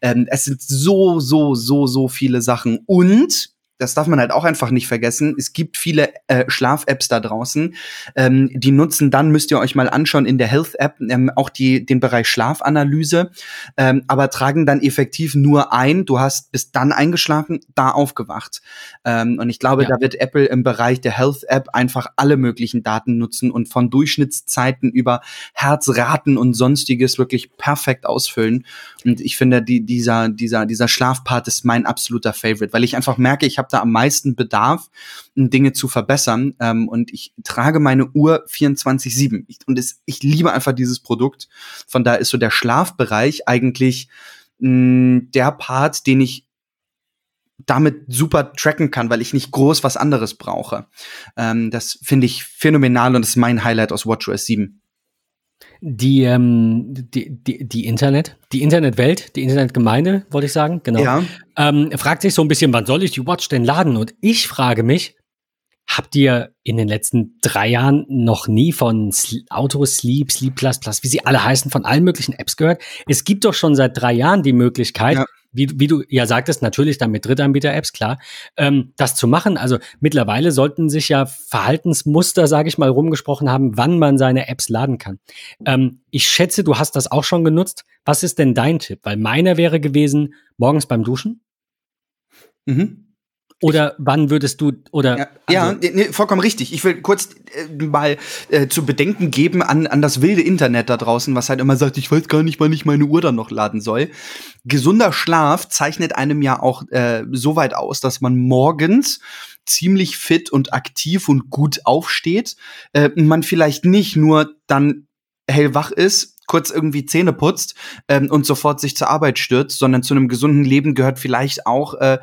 Ähm, es sind so, so, so, so viele Sachen und das darf man halt auch einfach nicht vergessen. Es gibt viele äh, Schlaf-Apps da draußen. Ähm, die nutzen dann, müsst ihr euch mal anschauen, in der Health-App ähm, auch die, den Bereich Schlafanalyse, ähm, aber tragen dann effektiv nur ein, du hast bis dann eingeschlafen, da aufgewacht. Ähm, und ich glaube, ja. da wird Apple im Bereich der Health-App einfach alle möglichen Daten nutzen und von Durchschnittszeiten über Herzraten und sonstiges wirklich perfekt ausfüllen. Und ich finde, die, dieser, dieser, dieser Schlafpart ist mein absoluter Favorite, weil ich einfach merke, ich habe da am meisten Bedarf, Dinge zu verbessern. Ähm, und ich trage meine Uhr 24-7. Und es, ich liebe einfach dieses Produkt. Von da ist so der Schlafbereich eigentlich mh, der Part, den ich damit super tracken kann, weil ich nicht groß was anderes brauche. Ähm, das finde ich phänomenal und das ist mein Highlight aus WatchOS 7 die, ähm, die, die, die Internet, die Internetwelt, die Internetgemeinde, wollte ich sagen, genau, ja. ähm, fragt sich so ein bisschen, wann soll ich die Watch denn laden? Und ich frage mich, habt ihr in den letzten drei Jahren noch nie von Auto Sleep, Sleep Plus Plus, wie sie alle heißen, von allen möglichen Apps gehört? Es gibt doch schon seit drei Jahren die Möglichkeit, ja wie, wie du ja sagtest, natürlich dann mit Drittanbieter-Apps, klar, ähm, das zu machen. Also mittlerweile sollten sich ja Verhaltensmuster, sage ich mal, rumgesprochen haben, wann man seine Apps laden kann. Ähm, ich schätze, du hast das auch schon genutzt. Was ist denn dein Tipp? Weil meiner wäre gewesen, morgens beim Duschen. Mhm. Oder wann würdest du oder ja, also ja nee, vollkommen richtig. Ich will kurz äh, mal äh, zu bedenken geben an an das wilde Internet da draußen, was halt immer sagt, ich weiß gar nicht, wann ich meine Uhr dann noch laden soll. Gesunder Schlaf zeichnet einem ja auch äh, so weit aus, dass man morgens ziemlich fit und aktiv und gut aufsteht. Äh, man vielleicht nicht nur dann hellwach ist, kurz irgendwie Zähne putzt ähm, und sofort sich zur Arbeit stürzt, sondern zu einem gesunden Leben gehört vielleicht auch äh,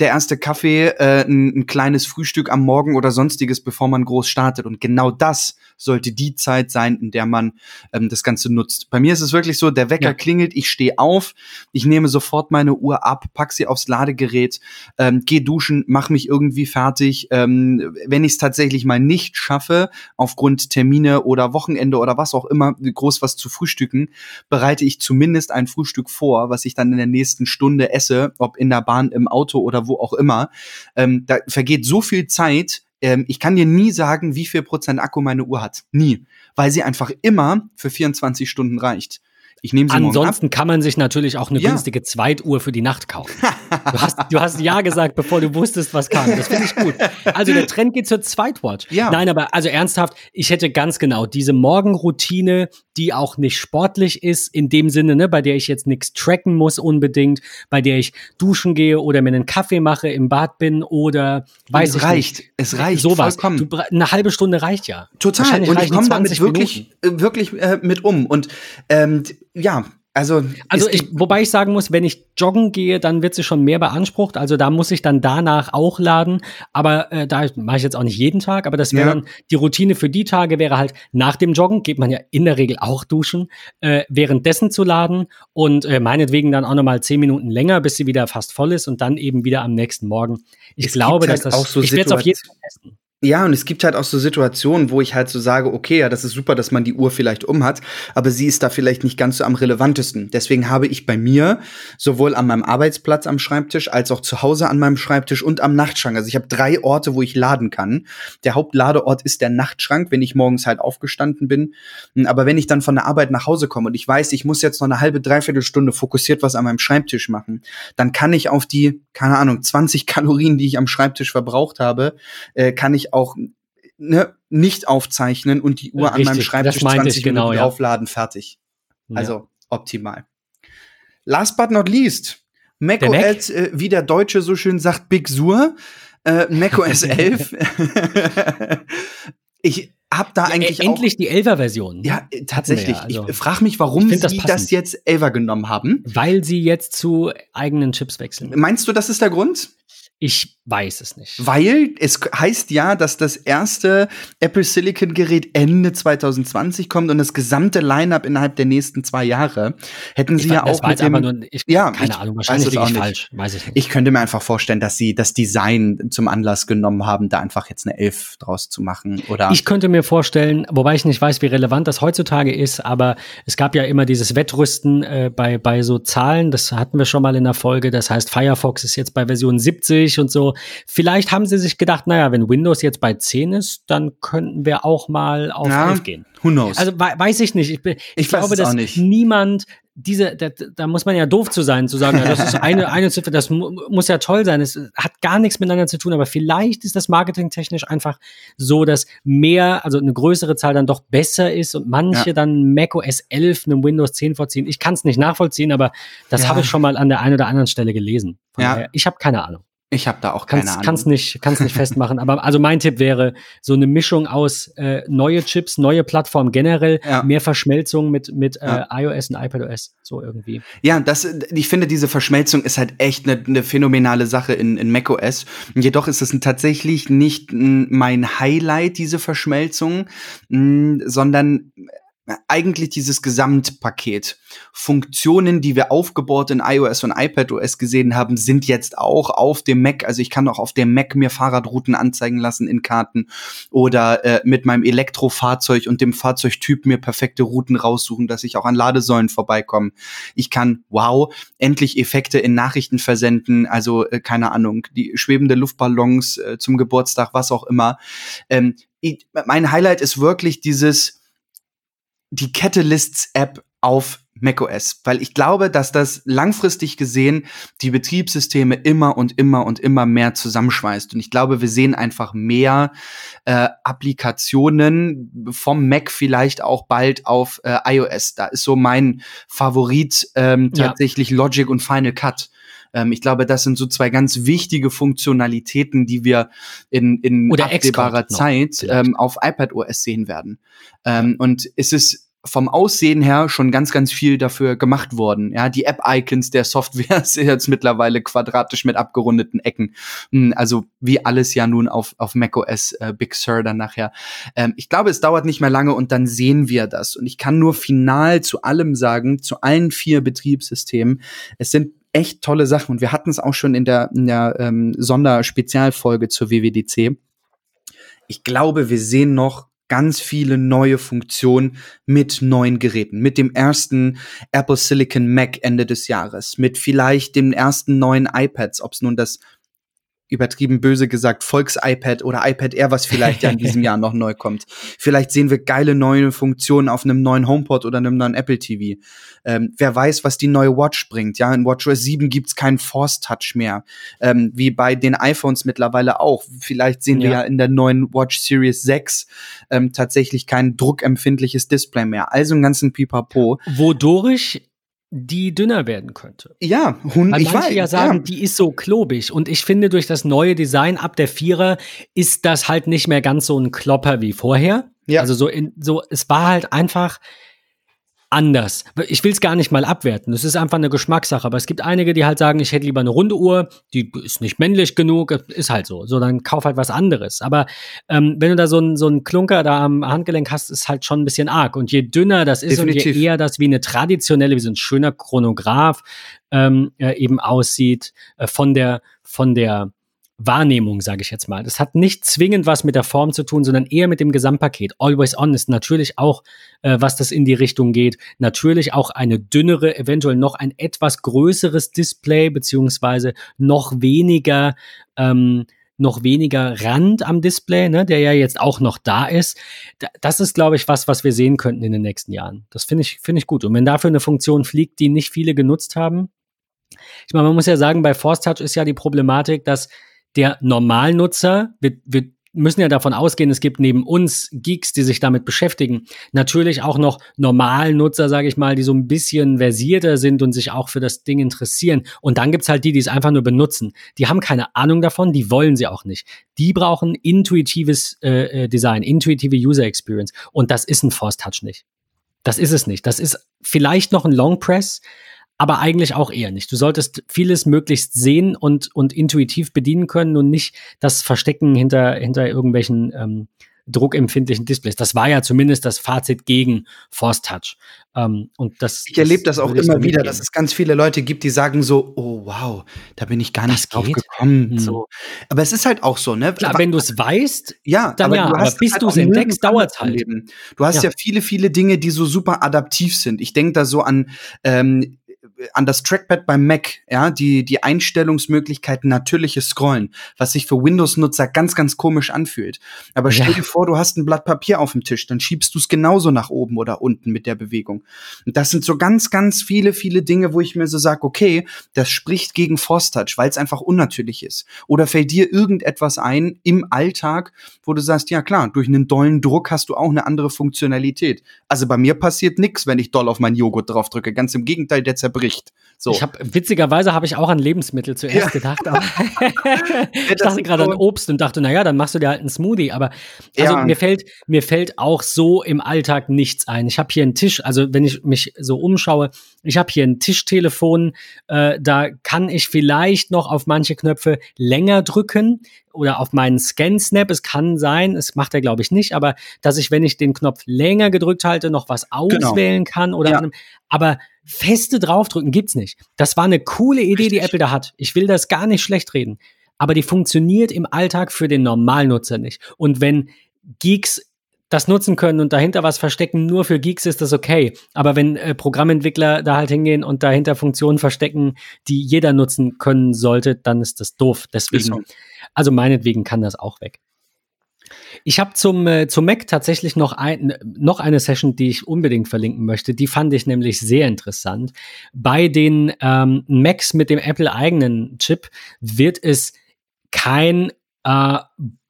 der erste Kaffee, äh, ein, ein kleines Frühstück am Morgen oder sonstiges, bevor man groß startet. Und genau das sollte die Zeit sein, in der man ähm, das Ganze nutzt. Bei mir ist es wirklich so, der Wecker ja. klingelt, ich stehe auf, ich nehme sofort meine Uhr ab, pack sie aufs Ladegerät, ähm, gehe duschen, mach mich irgendwie fertig. Ähm, wenn ich es tatsächlich mal nicht schaffe, aufgrund Termine oder Wochenende oder was auch immer, groß was zu frühstücken, bereite ich zumindest ein Frühstück vor, was ich dann in der nächsten Stunde esse, ob in der Bahn, im Auto oder wo auch immer. Ähm, da vergeht so viel Zeit, ähm, ich kann dir nie sagen, wie viel Prozent Akku meine Uhr hat. Nie. Weil sie einfach immer für 24 Stunden reicht. Ich nehme sie Ansonsten kann man sich natürlich auch eine ja. günstige Zweituhr für die Nacht kaufen. du, hast, du hast ja gesagt, bevor du wusstest, was kam. Das finde ich gut. Also der Trend geht zur Zweitwatch. Ja. Nein, aber also ernsthaft, ich hätte ganz genau diese Morgenroutine, die auch nicht sportlich ist, in dem Sinne, ne, bei der ich jetzt nichts tracken muss unbedingt, bei der ich duschen gehe oder mir einen Kaffee mache, im Bad bin oder weiß es ich reicht. nicht. Es reicht. Sowas. Du, eine halbe Stunde reicht ja. Total. Und ich komme damit wirklich, Minuten. wirklich äh, mit um. Und ähm, ja, also, also ich, wobei ich sagen muss, wenn ich joggen gehe, dann wird sie schon mehr beansprucht. Also da muss ich dann danach auch laden. Aber äh, da mache ich jetzt auch nicht jeden Tag. Aber das wäre ja. dann die Routine für die Tage wäre halt nach dem Joggen geht man ja in der Regel auch duschen, äh, währenddessen zu laden und äh, meinetwegen dann auch noch mal zehn Minuten länger, bis sie wieder fast voll ist und dann eben wieder am nächsten Morgen. Ich es glaube, dass halt das auch so ich werde es auf jeden Fall testen. Ja, und es gibt halt auch so Situationen, wo ich halt so sage, okay, ja, das ist super, dass man die Uhr vielleicht um hat, aber sie ist da vielleicht nicht ganz so am relevantesten. Deswegen habe ich bei mir sowohl an meinem Arbeitsplatz am Schreibtisch als auch zu Hause an meinem Schreibtisch und am Nachtschrank. Also ich habe drei Orte, wo ich laden kann. Der Hauptladeort ist der Nachtschrank, wenn ich morgens halt aufgestanden bin. Aber wenn ich dann von der Arbeit nach Hause komme und ich weiß, ich muss jetzt noch eine halbe, dreiviertel Stunde fokussiert was an meinem Schreibtisch machen, dann kann ich auf die, keine Ahnung, 20 Kalorien, die ich am Schreibtisch verbraucht habe, äh, kann ich auch ne, nicht aufzeichnen und die Uhr Richtig, an meinem Schreibtisch 20 genau, Minuten ja. draufladen, fertig. Also ja. optimal. Last but not least, macOS, äh, wie der Deutsche so schön sagt, Big Sur, äh, macOS 11. ich habe da ja, eigentlich endlich die 11er Version. Ja, äh, tatsächlich. Also, ich frage mich, warum sie das, das, jetzt 11er genommen haben. Weil sie jetzt zu eigenen Chips wechseln. Meinst du, das ist der Grund? Ich weiß es nicht. Weil es heißt ja, dass das erste Apple Silicon Gerät Ende 2020 kommt und das gesamte Lineup innerhalb der nächsten zwei Jahre. Hätten sie ich, ja auch mit dem, nur, ich, ja, keine ich, Ahnung, wahrscheinlich liege ich falsch, weiß ich nicht. Ich könnte mir einfach vorstellen, dass sie das Design zum Anlass genommen haben, da einfach jetzt eine 11 draus zu machen oder Ich könnte mir vorstellen, wobei ich nicht weiß, wie relevant das heutzutage ist, aber es gab ja immer dieses Wettrüsten äh, bei bei so Zahlen, das hatten wir schon mal in der Folge, das heißt Firefox ist jetzt bei Version 70 und so. Vielleicht haben sie sich gedacht, naja, wenn Windows jetzt bei 10 ist, dann könnten wir auch mal auf ja, 11 gehen. Who knows? Also weiß ich nicht. Ich, ich, ich glaube, dass niemand diese, da, da muss man ja doof zu sein, zu sagen, ja, das ist eine, eine Ziffer, das mu muss ja toll sein. Es hat gar nichts miteinander zu tun, aber vielleicht ist das marketingtechnisch einfach so, dass mehr, also eine größere Zahl dann doch besser ist und manche ja. dann macOS 11 einem Windows 10 vorziehen. Ich kann es nicht nachvollziehen, aber das ja. habe ich schon mal an der einen oder anderen Stelle gelesen. Von ja. Daher, ich habe keine Ahnung. Ich habe da auch keine kann's, Ahnung. Kannst nicht, kannst nicht festmachen. Aber also mein Tipp wäre so eine Mischung aus äh, neue Chips, neue Plattform generell, ja. mehr Verschmelzung mit mit äh, ja. äh, iOS und iPadOS so irgendwie. Ja, das, ich finde diese Verschmelzung ist halt echt eine ne phänomenale Sache in, in macOS. Jedoch ist es tatsächlich nicht mein Highlight diese Verschmelzung, mh, sondern eigentlich dieses Gesamtpaket. Funktionen, die wir aufgebaut in iOS und iPadOS gesehen haben, sind jetzt auch auf dem Mac. Also ich kann auch auf dem Mac mir Fahrradrouten anzeigen lassen in Karten oder äh, mit meinem Elektrofahrzeug und dem Fahrzeugtyp mir perfekte Routen raussuchen, dass ich auch an Ladesäulen vorbeikomme. Ich kann, wow, endlich Effekte in Nachrichten versenden. Also äh, keine Ahnung, die schwebende Luftballons äh, zum Geburtstag, was auch immer. Ähm, ich, mein Highlight ist wirklich dieses die Catalysts-App auf macOS, weil ich glaube, dass das langfristig gesehen die Betriebssysteme immer und immer und immer mehr zusammenschweißt. Und ich glaube, wir sehen einfach mehr äh, Applikationen vom Mac vielleicht auch bald auf äh, iOS. Da ist so mein Favorit ähm, tatsächlich ja. Logic und Final Cut ähm, ich glaube, das sind so zwei ganz wichtige Funktionalitäten, die wir in, in absehbarer Zeit ähm, auf iPadOS sehen werden. Ähm, und es ist vom Aussehen her schon ganz, ganz viel dafür gemacht worden. Ja, die App-Icons der Software sind jetzt mittlerweile quadratisch mit abgerundeten Ecken. Hm, also wie alles ja nun auf, auf macOS äh, Big Sur dann nachher. Ähm, ich glaube, es dauert nicht mehr lange und dann sehen wir das. Und ich kann nur final zu allem sagen, zu allen vier Betriebssystemen, es sind echt tolle Sachen. Und wir hatten es auch schon in der, in der ähm, Sonderspezialfolge zur WWDC. Ich glaube, wir sehen noch ganz viele neue Funktionen mit neuen Geräten. Mit dem ersten Apple Silicon Mac Ende des Jahres. Mit vielleicht den ersten neuen iPads, ob es nun das übertrieben böse gesagt, Volks-iPad oder iPad Air, was vielleicht ja in diesem Jahr noch neu kommt. Vielleicht sehen wir geile neue Funktionen auf einem neuen HomePod oder einem neuen Apple TV. Ähm, wer weiß, was die neue Watch bringt. Ja, in WatchOS 7 gibt's keinen Force Touch mehr. Ähm, wie bei den iPhones mittlerweile auch. Vielleicht sehen ja. wir ja in der neuen Watch Series 6 ähm, tatsächlich kein druckempfindliches Display mehr. Also einen ganzen Pipapo. Wodurch die dünner werden könnte. Ja, Hund, Weil ich manche weiß. ja sagen, ja. die ist so klobig. Und ich finde, durch das neue Design ab der Vierer ist das halt nicht mehr ganz so ein Klopper wie vorher. Ja. Also so, in, so, es war halt einfach anders. Ich will es gar nicht mal abwerten. Es ist einfach eine Geschmackssache. Aber es gibt einige, die halt sagen, ich hätte lieber eine runde Uhr, die ist nicht männlich genug, ist halt so. So, dann kauf halt was anderes. Aber ähm, wenn du da so einen so einen Klunker da am Handgelenk hast, ist halt schon ein bisschen arg. Und je dünner das ist Definitiv. und je eher das wie eine traditionelle, wie so ein schöner Chronograph ähm, äh, eben aussieht, äh, von der, von der Wahrnehmung, sage ich jetzt mal. Das hat nicht zwingend was mit der Form zu tun, sondern eher mit dem Gesamtpaket. Always On ist natürlich auch, äh, was das in die Richtung geht, natürlich auch eine dünnere, eventuell noch ein etwas größeres Display, beziehungsweise noch weniger, ähm, noch weniger Rand am Display, ne, der ja jetzt auch noch da ist. Da, das ist, glaube ich, was, was wir sehen könnten in den nächsten Jahren. Das finde ich, finde ich gut. Und wenn dafür eine Funktion fliegt, die nicht viele genutzt haben, ich meine, man muss ja sagen, bei Force Touch ist ja die Problematik, dass der Normalnutzer, wir, wir müssen ja davon ausgehen, es gibt neben uns Geeks, die sich damit beschäftigen, natürlich auch noch Normalnutzer, sage ich mal, die so ein bisschen versierter sind und sich auch für das Ding interessieren. Und dann gibt's halt die, die es einfach nur benutzen. Die haben keine Ahnung davon, die wollen sie auch nicht. Die brauchen intuitives äh, Design, intuitive User Experience. Und das ist ein Force Touch nicht. Das ist es nicht. Das ist vielleicht noch ein Long Press, aber eigentlich auch eher nicht. Du solltest vieles möglichst sehen und, und intuitiv bedienen können und nicht das Verstecken hinter, hinter irgendwelchen ähm, druckempfindlichen Displays. Das war ja zumindest das Fazit gegen Force Touch. Ähm, und das, Ich erlebe das auch würde ich immer wieder, dass es ganz viele Leute gibt, die sagen so, oh wow, da bin ich gar Das nicht drauf geht? gekommen. Hm. So. Aber es ist halt auch so, ne? Klar, Aber- wenn du es weißt, ja, dann ja, aber hast bis halt du's auch entdeckst, dauert's anders halt. Leben. Du hast ja. Ja. viele, viele Dinge, die so super adaptiv sind. Ich denke da so an ähm, an das Trackpad beim Mac, ja, die die Einstellungsmöglichkeiten natürliches Scrollen, was sich für Windows-Nutzer ganz ganz komisch anfühlt. Aber stell Ja. dir vor, du hast ein Blatt Papier auf dem Tisch, dann schiebst du es genauso nach oben oder unten mit der Bewegung. Und das sind so ganz ganz viele viele Dinge, wo ich mir so sage, okay, das spricht gegen Force Touch, weil es einfach unnatürlich ist. Oder fällt dir irgendetwas ein im Alltag, wo du sagst, ja klar, durch einen dollen Druck hast du auch eine andere Funktionalität. Also bei mir passiert nichts, wenn ich doll auf meinen Joghurt draufdrücke. Ganz im Gegenteil, der zerbricht. So. Ich habe witzigerweise habe ich auch an Lebensmittel zuerst Ja. gedacht, aber ich dachte gerade so- an Obst und dachte, naja, dann machst du dir halt einen Smoothie. Aber also Ja. mir fällt mir fällt auch so im Alltag nichts ein. Ich habe hier einen Tisch, also wenn ich mich so umschaue, ich habe hier ein Tischtelefon, äh, da kann ich vielleicht noch auf manche Knöpfe länger drücken oder auf meinen Scan-Snap. Es kann sein, es macht er glaube ich nicht, aber dass ich, wenn ich den Knopf länger gedrückt halte, noch was auswählen kann oder Ja. aber feste draufdrücken gibt's nicht. Das war eine coole Idee, die. Apple da hat. Ich will das gar nicht schlecht reden. Aber die funktioniert im Alltag für den Normalnutzer nicht. Und wenn Geeks das nutzen können und dahinter was verstecken, nur für Geeks ist das okay. Aber wenn äh, Programmentwickler da halt hingehen und dahinter Funktionen verstecken, die jeder nutzen können sollte, dann ist das doof. Deswegen, also meinetwegen kann das auch weg. Ich habe zum, äh, zum Mac tatsächlich noch, ein, noch eine Session, die ich unbedingt verlinken möchte. Die fand ich nämlich sehr interessant. Bei den ähm, Macs mit dem Apple-eigenen Chip wird es kein äh,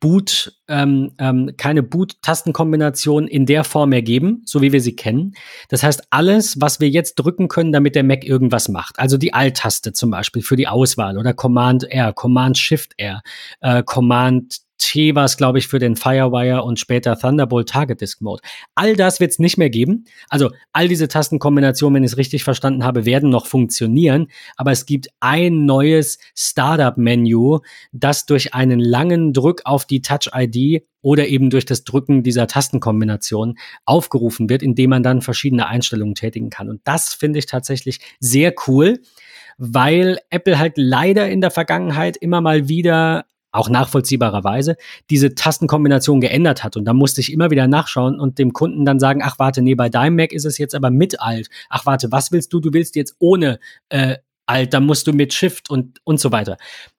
Boot, ähm, ähm, keine Boot-Tastenkombination in der Form ergeben, so wie wir sie kennen. Das heißt, alles, was wir jetzt drücken können, damit der Mac irgendwas macht, also die Alt-Taste zum Beispiel für die Auswahl oder Command R, Command Shift R, äh, Command T es, glaube ich, für den Firewire und später Thunderbolt Target Disk Mode. All das wird es nicht mehr geben. Also all diese Tastenkombinationen, wenn ich es richtig verstanden habe, werden noch funktionieren. Aber es gibt ein neues Startup-Menü, das durch einen langen Druck auf die Touch-ID oder eben durch das Drücken dieser Tastenkombination aufgerufen wird, indem man dann verschiedene Einstellungen tätigen kann. Und das finde ich tatsächlich sehr cool, weil Apple halt leider in der Vergangenheit immer mal wieder auch nachvollziehbarerweise, diese Tastenkombination geändert hat. Und da musste ich immer wieder nachschauen und dem Kunden dann sagen, ach warte, nee, bei deinem Mac ist es jetzt aber mit Alt. Ach warte, was willst du? Du willst jetzt ohne äh, Alt, dann musst du mit Shift und, und so weiter.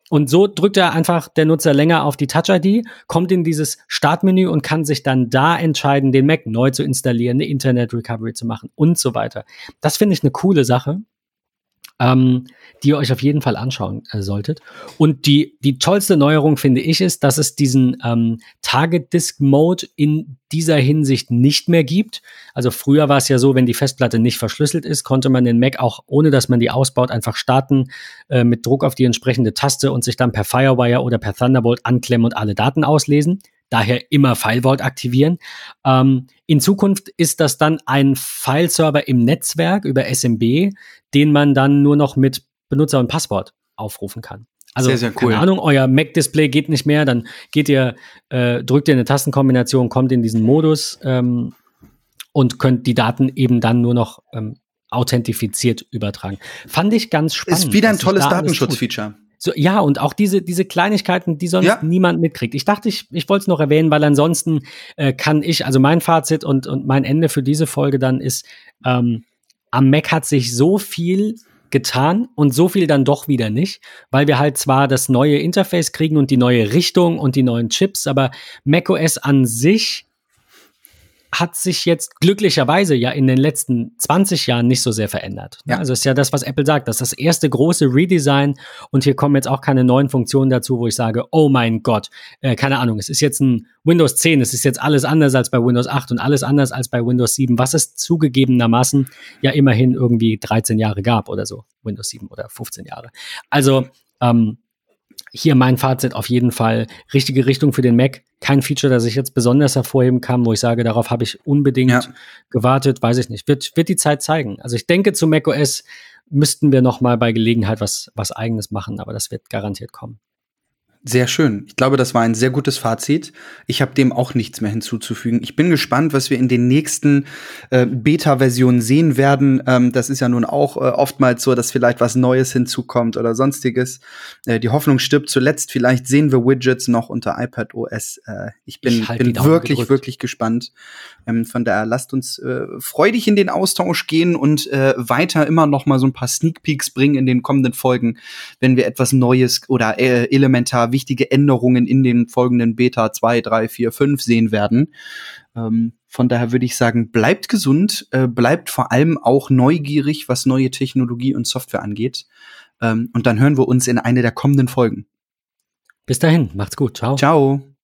Und so drückt er einfach der Nutzer länger auf die Touch-ID, kommt in dieses Startmenü und kann sich dann da entscheiden, den Mac neu zu installieren, eine Internet Recovery zu machen und so weiter. Das finde ich eine coole Sache ähm, die ihr euch auf jeden Fall anschauen äh, solltet. Und die, die tollste Neuerung, finde ich, ist, dass es diesen ähm, Target Disk Mode in dieser Hinsicht nicht mehr gibt. Also früher war es ja so, wenn die Festplatte nicht verschlüsselt ist, konnte man den Mac auch, ohne dass man die ausbaut, einfach starten äh, mit Druck auf die entsprechende Taste und sich dann per Firewire oder per Thunderbolt anklemmen und alle Daten auslesen daher immer File Vault aktivieren. Ähm, in Zukunft ist das dann ein File-Server im Netzwerk über SMB, den man dann nur noch mit Benutzer und Passwort aufrufen kann. Also, sehr, sehr cool. keine Ahnung, euer Mac-Display geht nicht mehr, dann geht ihr, äh, drückt ihr eine Tastenkombination, kommt in diesen Modus ähm, und könnt die Daten eben dann nur noch ähm, authentifiziert übertragen. Fand ich ganz spannend. Ist wieder ein tolles Datenschutzfeature. So, ja, und auch diese, diese Kleinigkeiten, die sonst ja. niemand mitkriegt. Ich dachte, ich, ich wollte es noch erwähnen, weil ansonsten äh, kann ich, also mein Fazit und, und mein Ende für diese Folge dann ist, ähm, am Mac hat sich so viel getan und so viel dann doch wieder nicht, weil wir halt zwar das neue Interface kriegen und die neue Richtung und die neuen Chips, aber macOS an sich hat sich jetzt glücklicherweise ja in den letzten 20 Jahren nicht so sehr verändert. Ja. Also ist ja das, was Apple sagt, das ist das erste große Redesign und hier kommen jetzt auch keine neuen Funktionen dazu, wo ich sage, oh mein Gott, äh, keine Ahnung, es ist jetzt ein Windows 10, es ist jetzt alles anders als bei Windows 8 und alles anders als bei Windows 7, was es zugegebenermaßen ja immerhin irgendwie 13 Jahre gab oder so, Windows 7 oder 15 Jahre. Also ähm, hier mein Fazit auf jeden Fall richtige Richtung für den Mac. Kein Feature, das ich jetzt besonders hervorheben kann, wo ich sage, darauf habe ich unbedingt ja. gewartet, weiß ich nicht. Wird, wird die Zeit zeigen. Also ich denke, zu macOS müssten wir noch mal bei Gelegenheit was, was eigenes machen, aber das wird garantiert kommen. Sehr schön. Ich glaube, das war ein sehr gutes Fazit. Ich habe dem auch nichts mehr hinzuzufügen. Ich bin gespannt, was wir in den nächsten äh, Beta-Versionen sehen werden. Ähm, das ist ja nun auch äh, oftmals so, dass vielleicht was Neues hinzukommt oder sonstiges. Äh, die Hoffnung stirbt zuletzt. Vielleicht sehen wir Widgets noch unter iPad OS. Äh, ich bin, ich bin wirklich, gedrückt. wirklich gespannt. Ähm, von daher lasst uns äh, freudig in den Austausch gehen und äh, weiter immer noch mal so ein paar Sneak Peeks bringen in den kommenden Folgen, wenn wir etwas Neues oder elementar wichtige Änderungen in den folgenden Beta 2, 3, 4, 5 sehen werden. Ähm, von daher würde ich sagen, bleibt gesund, äh, bleibt vor allem auch neugierig, was neue Technologie und Software angeht. Ähm, und dann hören wir uns in eine der kommenden Folgen. Bis dahin, macht's gut. Ciao. Ciao.